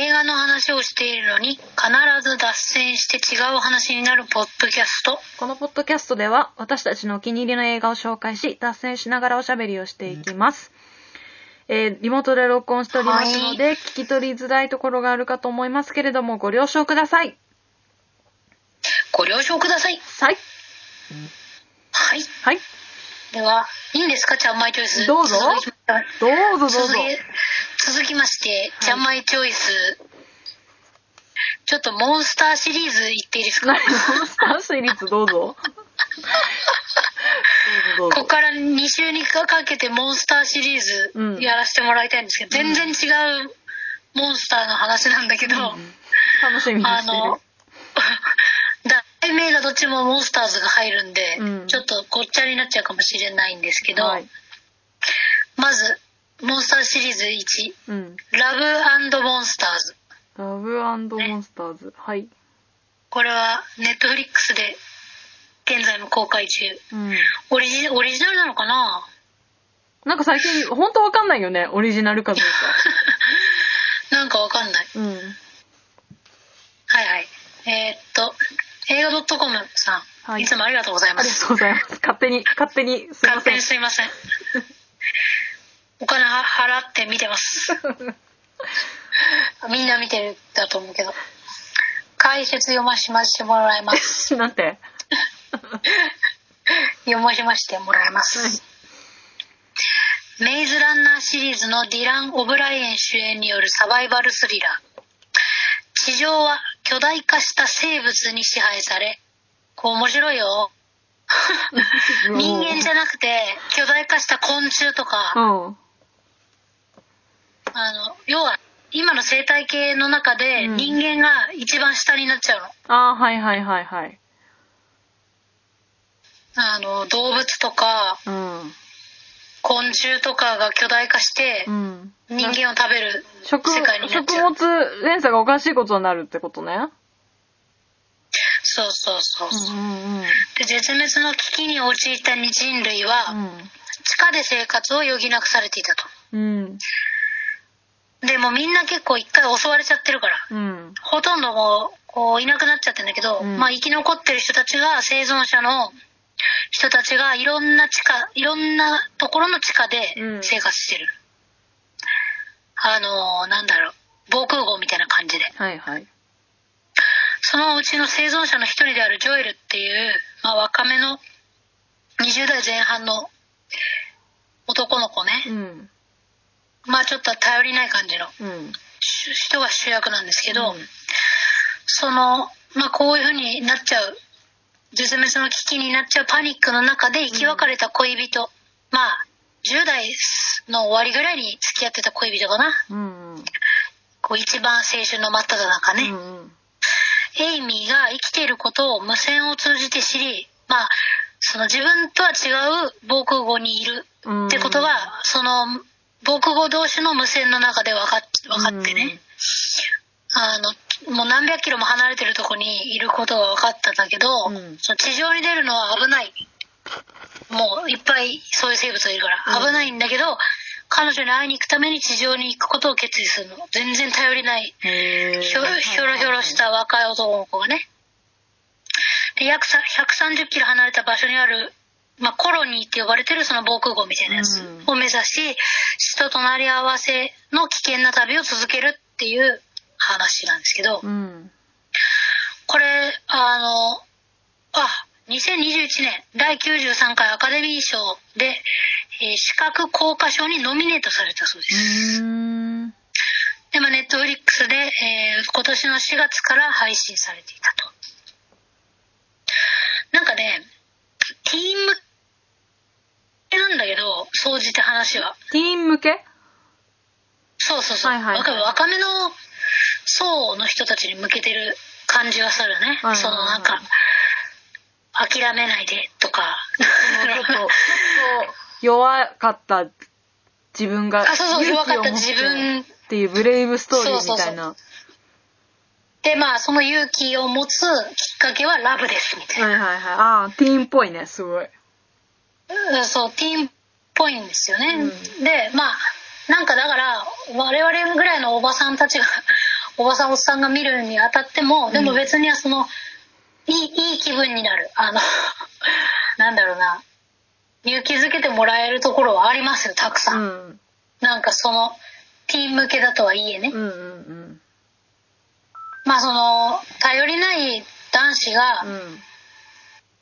映画の話をしているのに必ず脱線して違う話になるポッドキャスト。このポッドキャストでは私たちのお気に入りの映画を紹介し脱線しながらおしゃべりをしていきます、えーリモートで録音しておりますので、聞き取りづらいところがあるかと思いますけれどもご了承くださいご了承ください。はいはい。はいでは、いいんですか？ちゃんまいチョイス。どうぞどうぞどうぞ続きまして、ちゃんまいチョイス。ちょっとモンスターシリーズいっていいですか？何モンスターシリーズどうぞ。ここから2週にかけてモンスターシリーうん。ズやらせてもらいたいんですけど、全然違うモンスターの話なんだけど、楽しみにしてる。あの、題名がどっちもモンスターズが入るんで、うん。ちょっとごっちゃになっちゃうかもしれないんですけど、はい。まず、モンスターシリーズ1、うん。ラブモンスターズ。ラブモンスターズ。はい。これはネットフリックスで現在も公開中。うん。オリジオリジナルなのかな？なんか最近本当わかんないよね。オリジナルかどうか。なんかわかんない。うん。はいはい。えーっと、映画 .com さん、はい。い、つもありがとうございます。ありがとうございます。勝手に勝手にすいま勝手せんにすいません。お金は払って見てます。みんな見てるんだと思うけど。解説読ましましてもらいます。なんて？読ましましてもらいます。メイズランナーシリーズのディラン・オブライエン主演によるサバイバルスリラー。地上は巨大化した生物に支配され、こう面白いよ。人間じゃなくて巨大化した昆虫とか、うんあの、要は今の生態系の中でうん人間が一番下になっちゃうの。ああはいはいはいはいあの、動物とかうん昆虫とかが巨大化してうん人間を食べる食世界になっ食ちゃう。物連鎖がおかしいことになるってことねそうそうそうそう。うんうんで絶滅の危機に陥った人類は地下で生活を余儀なくされていたと。うんでもみんな結構一回襲われちゃってるから。うんほとんどもう、こう、いなくなっちゃってんだけど、うんまあ、生き残ってる人たちが、生存者の人たちが、いろんな地下、いろんなところの地下でうん生活してる。あのーなんだろう、防空壕みたいな感じで。はいはいそのうちの生存者の一人であるジョエルっていう、まあ、若めの20代前半の男の子ね。うんまあ、ちょっと頼りない感じの人が主役なんですけど、うん。その、まあ、こういう風になっちゃう、絶滅の危機になっちゃうパニックの中で生き別れた恋人、まあ、10代の終わりぐらいに付き合ってた恋人かな。うんうん。こう一番青春の真っ只中ね。うんエイミーが生きていることを無線を通じて知り、まあ、その自分とは違う防空壕にいるうんってことが、その防空壕同士の無線の中で分かっ分かってね、あの、もう何百キロも離れてるとこにいることが分かったんだけど、うん。その地上に出るのは危ない。もういっぱいそういう生物がいるから。うん。危ないんだけど、彼女に会いに行くために地上に行くことを決意するの。全然頼りない。ひょひょろひょろした若い男の子がね。で約さ130キロ離れた場所にある、まあ、コロニーって呼ばれてるその防空壕みたいなやつうんを目指し、死と隣り合わせの危険な旅を続けるっていう話なんですけど、うんこれ、あの、あ、2021年第93回アカデミー賞で、えー視覚効果賞にノミネートされたそうです。うんで、まあ、ネットフリックスで、えー今年の4月から配信されていたと。なんかね、ティーン向けなんだけど、総じて話は。ティーン向け？そうそうそう。はいはい若めの層の人たちに向けてる感じがするね。はいはいはいそのなんか、諦めないでとか。ちょっと弱かった自分があそうそう弱かった自分っていうブレイブストーリーみたいなで、まあ、その勇気を持つきっかけはラブです、みたいな。はいはいはいああティーンっぽいねすごいうん。そう、ティーンっぽいんですよね。うん。で、まあ、なんかだから、我々ぐらいのおばさんたちが おばさんおっさんが見るにあたってもでも別にはそのいいいい気分になる。あの なんだろうな。勇気づけてもらえるところはありますよたくさん、うん。なんかそのティーン向けだとはいえね、うんうん。まあその頼りない男子が、うん。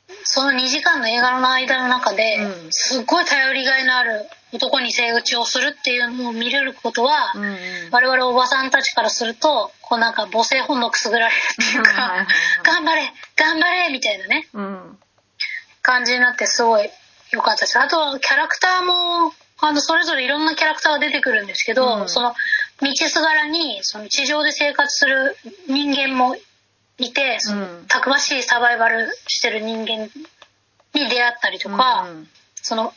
うん。その2時間の映画の間の中で、うんすっごい頼りがいのある男に性口をするっていうのを見れることは、うんうん。我々おばさんたちからするとこうなんか母性本能くすぐられるっていうはいはいはいか頑張れ頑張れみたいなねうん。感じになってすごい良かったですあとはキャラクターもあのそれぞれいろんなキャラクターが出てくるんですけど、うんその道すがらにその地上で生活する人間もいてうん。たくましいサバイバルしてる人間に出会ったりとか、うんその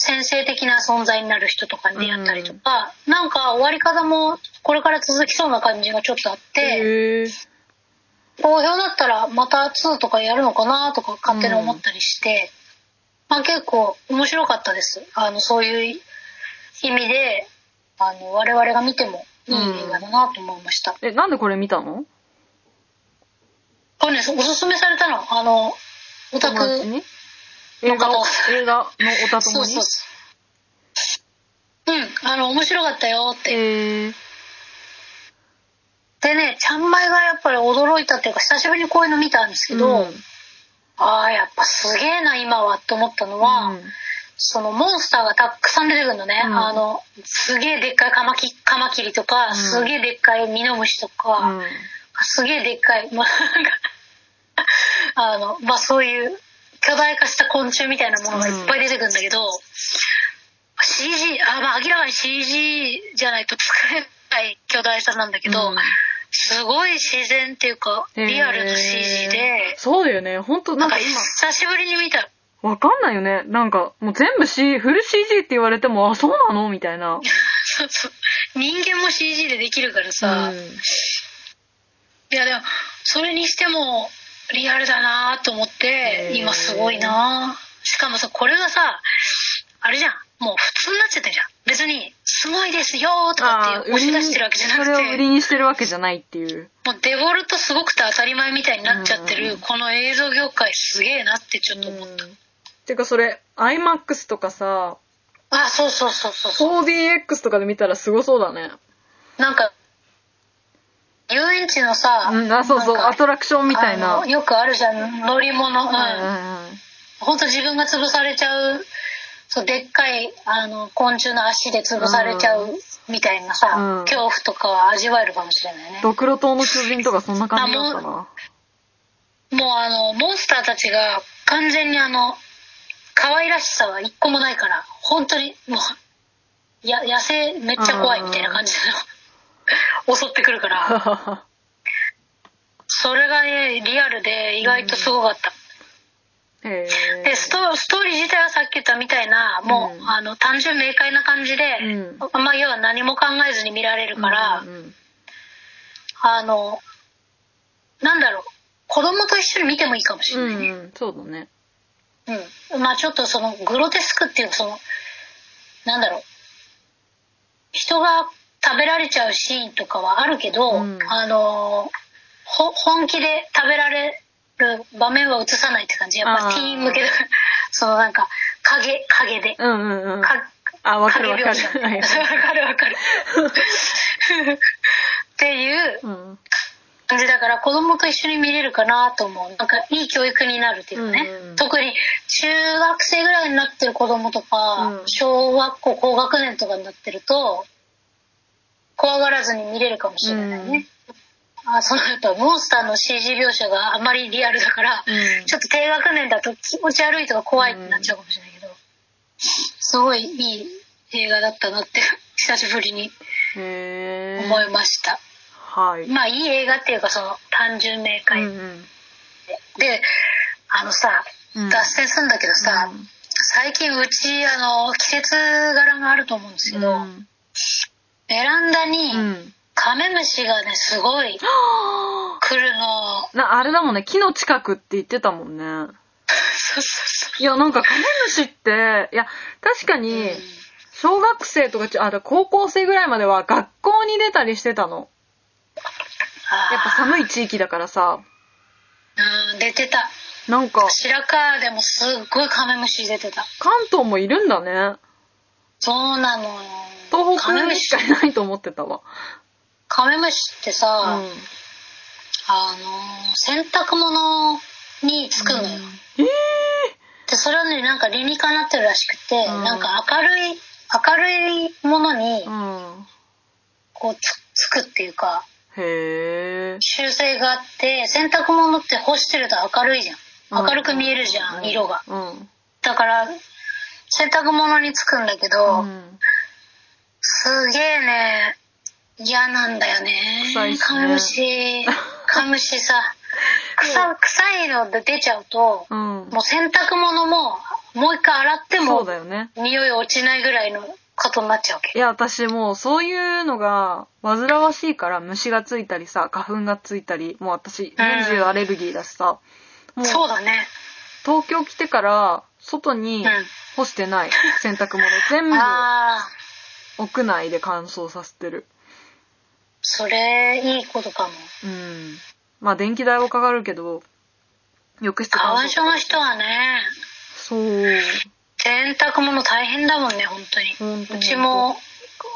先生的な存在になる人とかに出会ったりとか、なんか終わり方もこれから続きそうな感じがちょっとあって。好評だったらまた2とかやるのかなとか勝手に思ったりして、まあ結構面白かったです。あのそういう意味であの我々が見てもいい映画だなと思いました、え、なんでこれ見たの？これねおすすめされたのあのオタク。映画を？の方、映画のおたそうそうそう。うんあの面白かったよって。でねちゃんまいがやっぱり驚いたっていうか久しぶりにこういうの見たんですけど、うん。ああやっぱすげえな今はって思ったのは、うん。そのモンスターがたくさん出てくるのね、うん。あのすげえでっかいカマキカマキリとか、ん。すげえでっかいミノムシとか、うん。すげえでっかい、まあ、なんかあのまあそういう巨大化した昆虫みたいなものがいっぱい出てくるんだけど、CG あまあ明らかに CG じゃないと作れない巨大さなんだけど、うん。すごい自然っていうかリアルな CG で、そうだよね。ほんと、なんか今、久しぶりに見た。わかんないよね。なんか、もう全部 C、フル CG って言われても、あ、そうなの？みたいな。そうそう。人間も CG でできるからさ、うんいやでもそれにしてもリアルだなと思って今すごいな。しかもさこれがさあれじゃん。もう普通になっちゃってるじゃん。別に「すごいですよ」とかあって押し出してるわけじゃなくそれを売りてにしてるわけじゃないっていう。もうデフォルトすごくて当たり前みたいになっちゃってる、うん。この映像業界すげえなってちょっと思った、てかそれ、IMAX とかさ、あそうそうそうそうそう。4DX とかで見たらすごそうだね。なんか遊園地のさ、うん、あ、そうそう、アトラクションみたいな。よくあるじゃん乗り物、うんうんうん。うん。本当自分が潰されちゃうそうでっかいあの昆虫の足で潰されちゃうみたいなさ、うん。恐怖とかは味わえるかもしれないね。ドクロ島の巨人とかそんな感じだったな。もうあのモンスターたちが完全にあの可愛らしさは一個もないから本当にもうや野生めっちゃ怖いみたいな感じで 襲ってくるから。それがねリアルで意外とすごかった、へえ。でストストーリー自体はさっき言ったみたいなもう、うん。あの単純明快な感じで、うん。まあ要は何も考えずに見られるから、うんうんあのなんだろう子供と一緒に見てもいいかもしれないね、うんうん、そうだね。うん。まあちょっとそのグロテスクっていうそのなんだろう人が食べられちゃうシーンとかはあるけど、うん。あのほ本気で食べられる場面は映さないって感じ。やっぱティーン向けだから。そのなんか影影で、うんうんうん。かあ、わかるわかる。影描写。はい わかるわかる。っていううん。感じだから子供と一緒に見れるかなと思う。なんかいい教育になるっていうかね、うん。特に中学生ぐらいになってる子供とか、うん。小学校高学年とかになってると怖がらずに見れるかもしれないね、あそのやっぱモンスターの CG 描写があまりリアルだから、うん。ちょっと低学年だと気持ち悪いとか怖いってなっちゃうかもしれないけど、すごいいい映画だったなって久しぶりに。思いました、はい。まあいい映画っていうかその単純明う快、んうん。であのさうん。脱線するんだけどさ、うん。最近うちあの季節柄があると思うんですけど、うんベランダにうん。カメムシがねすごい来るのな、あれだもんね、木の近くって言ってたもんね。そうそうそいや、なんかカメムシって、いや、確かう、に、小学生とかち、あ、だ高校生ぐらいまでは学校に出たりしてたの。やっぱ寒い地域だからさ、うん、出てた。なんか、白川でもすっごいカメムシ出てた。関東もいるんだね。そうなのよ。東北カメムシにしか、いないと思ってたわ。カメムシってさ、うん。あの、洗濯物につくのよ。えで、それはね、なんか理にかなってるらしくて、うんなんか明るい、明るいものに。こうつつくっていうか、へえ。習性があって、洗濯物って干してると明るいじゃん。明るく見えるじゃん、色が。うん。だから、洗濯物につくんだけど、うん。すげえね、嫌なんだよね。臭いしねカメムシ、カメムシさ、臭臭いので出ちゃうと、うん。もう洗濯物も、もう一回洗ってそうもだよね。匂い落ちないぐらいのことになっちゃうわけ。いや、私もうそういうのが煩わしいから虫がついたりさ、花粉がついたり、もう私年中アレルギーだしさ、もうそうだね。東京来てから外にうん干してない洗濯物全部ああ、屋内で乾燥させてる。それ、いいことかも。うん。まあ電気代はかかるけど、浴室川乾燥所の人はね、そう。洗濯物大変だもんね、本当に。ほんとうちも、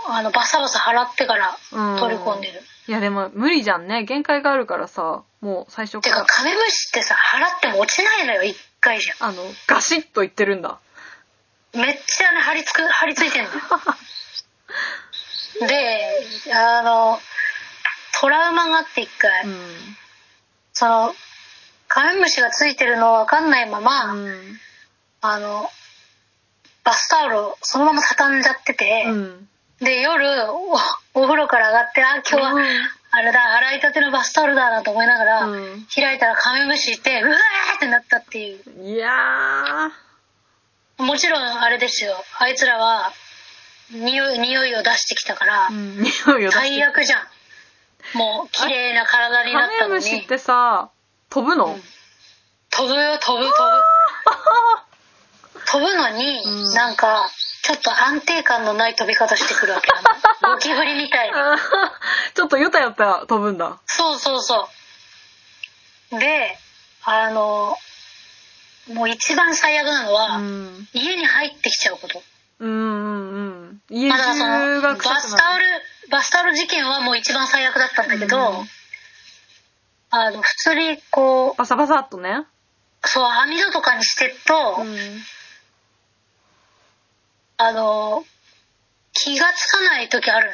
あの、バサバサ払ってからうん取り込んでる。いやでも無理じゃんね。限界があるからさ、もう最初てか、カメムシってさ、払っても落ちないのよ、一回じゃあの、ガシッといってるんだ。ん。めっちゃね、張り付く、張り付いてんのよ。で、あの、トラウマがあって一回、うん。その、カメムシがついてるのわかんないまま、うん。あの、バスタオルをそのまま畳んじゃってて、うん。で、夜お、お風呂から上がって、あ、今日は、うんあれだ、洗いたてのバスタオルだなと思いながら、うん開いたらカメムシいて、うわーってなったっていう。いやもちろんあれですよ。あいつらは、匂い、匂いを出してきたから、ー。うん。匂いを最悪じゃん。もう、綺麗な体になカったのに。メムシってさ、飛ぶの、うん飛ぶよ、飛ぶ、飛ぶ。飛ぶのに、うんなんか、ちょっと安定感のない飛び方してくるわけ。ゴキブリみたいに。ちょっとヨタヨタ飛ぶんだ。そうそうそう。で、あの、もう一番最悪なのは、うん。家に入ってきちゃうこと。うんうんうん。家まだその、中がバスタオル、バスタオル事件はもう一番最悪だったんだけど、うんあの、普通にこバサバサっとね。う、そう、網戸とかにしてると、うん。あの、気がつかない時ある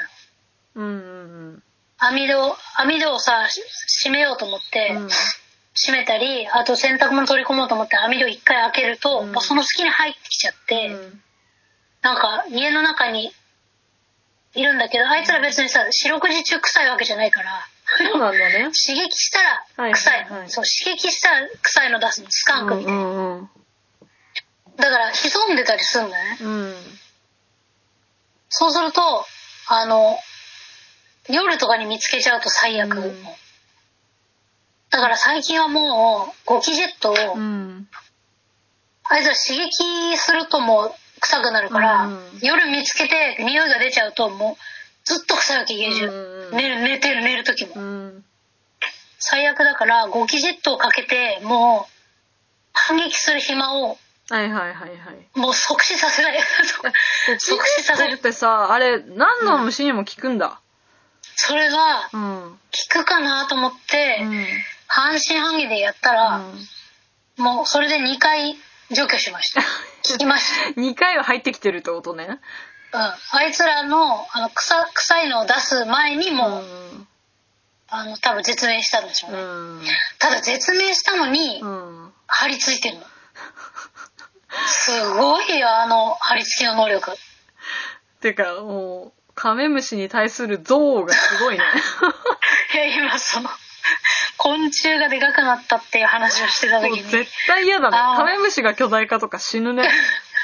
の。うんうん網戸、網戸をさ、し閉めようと思って、うん。閉めたり、あと洗濯物取り込もうと思って網戸一回開けると、うんもうその隙に入ってきちゃって、うんなんか家の中にいるんだけど、あいつら別にさ、四六時中臭いわけじゃないから、そうなんだね。刺激したら臭い,、はいはいはいそう、刺激したら臭いの出すの、スカンクみたいな。うんうんだから潜んでたりするんだね。うん。うん。そうすると、あの、夜とかに見つけちゃうと最悪。うんだから最近はもう、ゴキジェットを、うん。あいつら刺激するともう臭くなるから、うん夜見つけて匂いが出ちゃうともうずっと臭いわけ家中、うん寝る寝てる寝る時も、うん。最悪だからゴキジェットをかけてもう反撃する暇をはいはいはいはい。もう即死させない即死させるってさ、あれ、何の虫にも効くんだ。それがうん。うん。効くかなと思って、半信半疑でやったら、もうそれで2回除去しました 効きました2回は入ってきてるってことね。うん、あいつらのあの臭臭いのを出す前にもう、ん。あの多分絶命したんでしょうね、うん。ただ絶命したのにうん。張り付いてるのすごいよあの張り付きの能力てか、もう、カメムシに対する憎悪がすごいね。いや今その昆虫がでかくなったっていう話をしてた時に。絶対嫌だね。カメムシが巨大化とか死ぬね。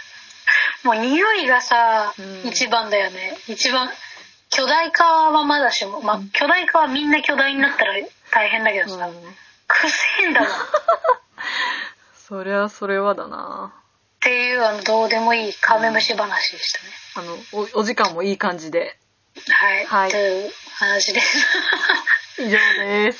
もう匂いがさ、うん。一番だよね。一番巨大化はまだしもまあ巨大化はみんな巨大になったら大変だけどさ、うん。くせえんだもんっそりゃそれはだな。ていうあのどうでもいいカメムシ話でしたね、あの、お、お時間もいい感じで。はい、はい。という話です。い 以上です。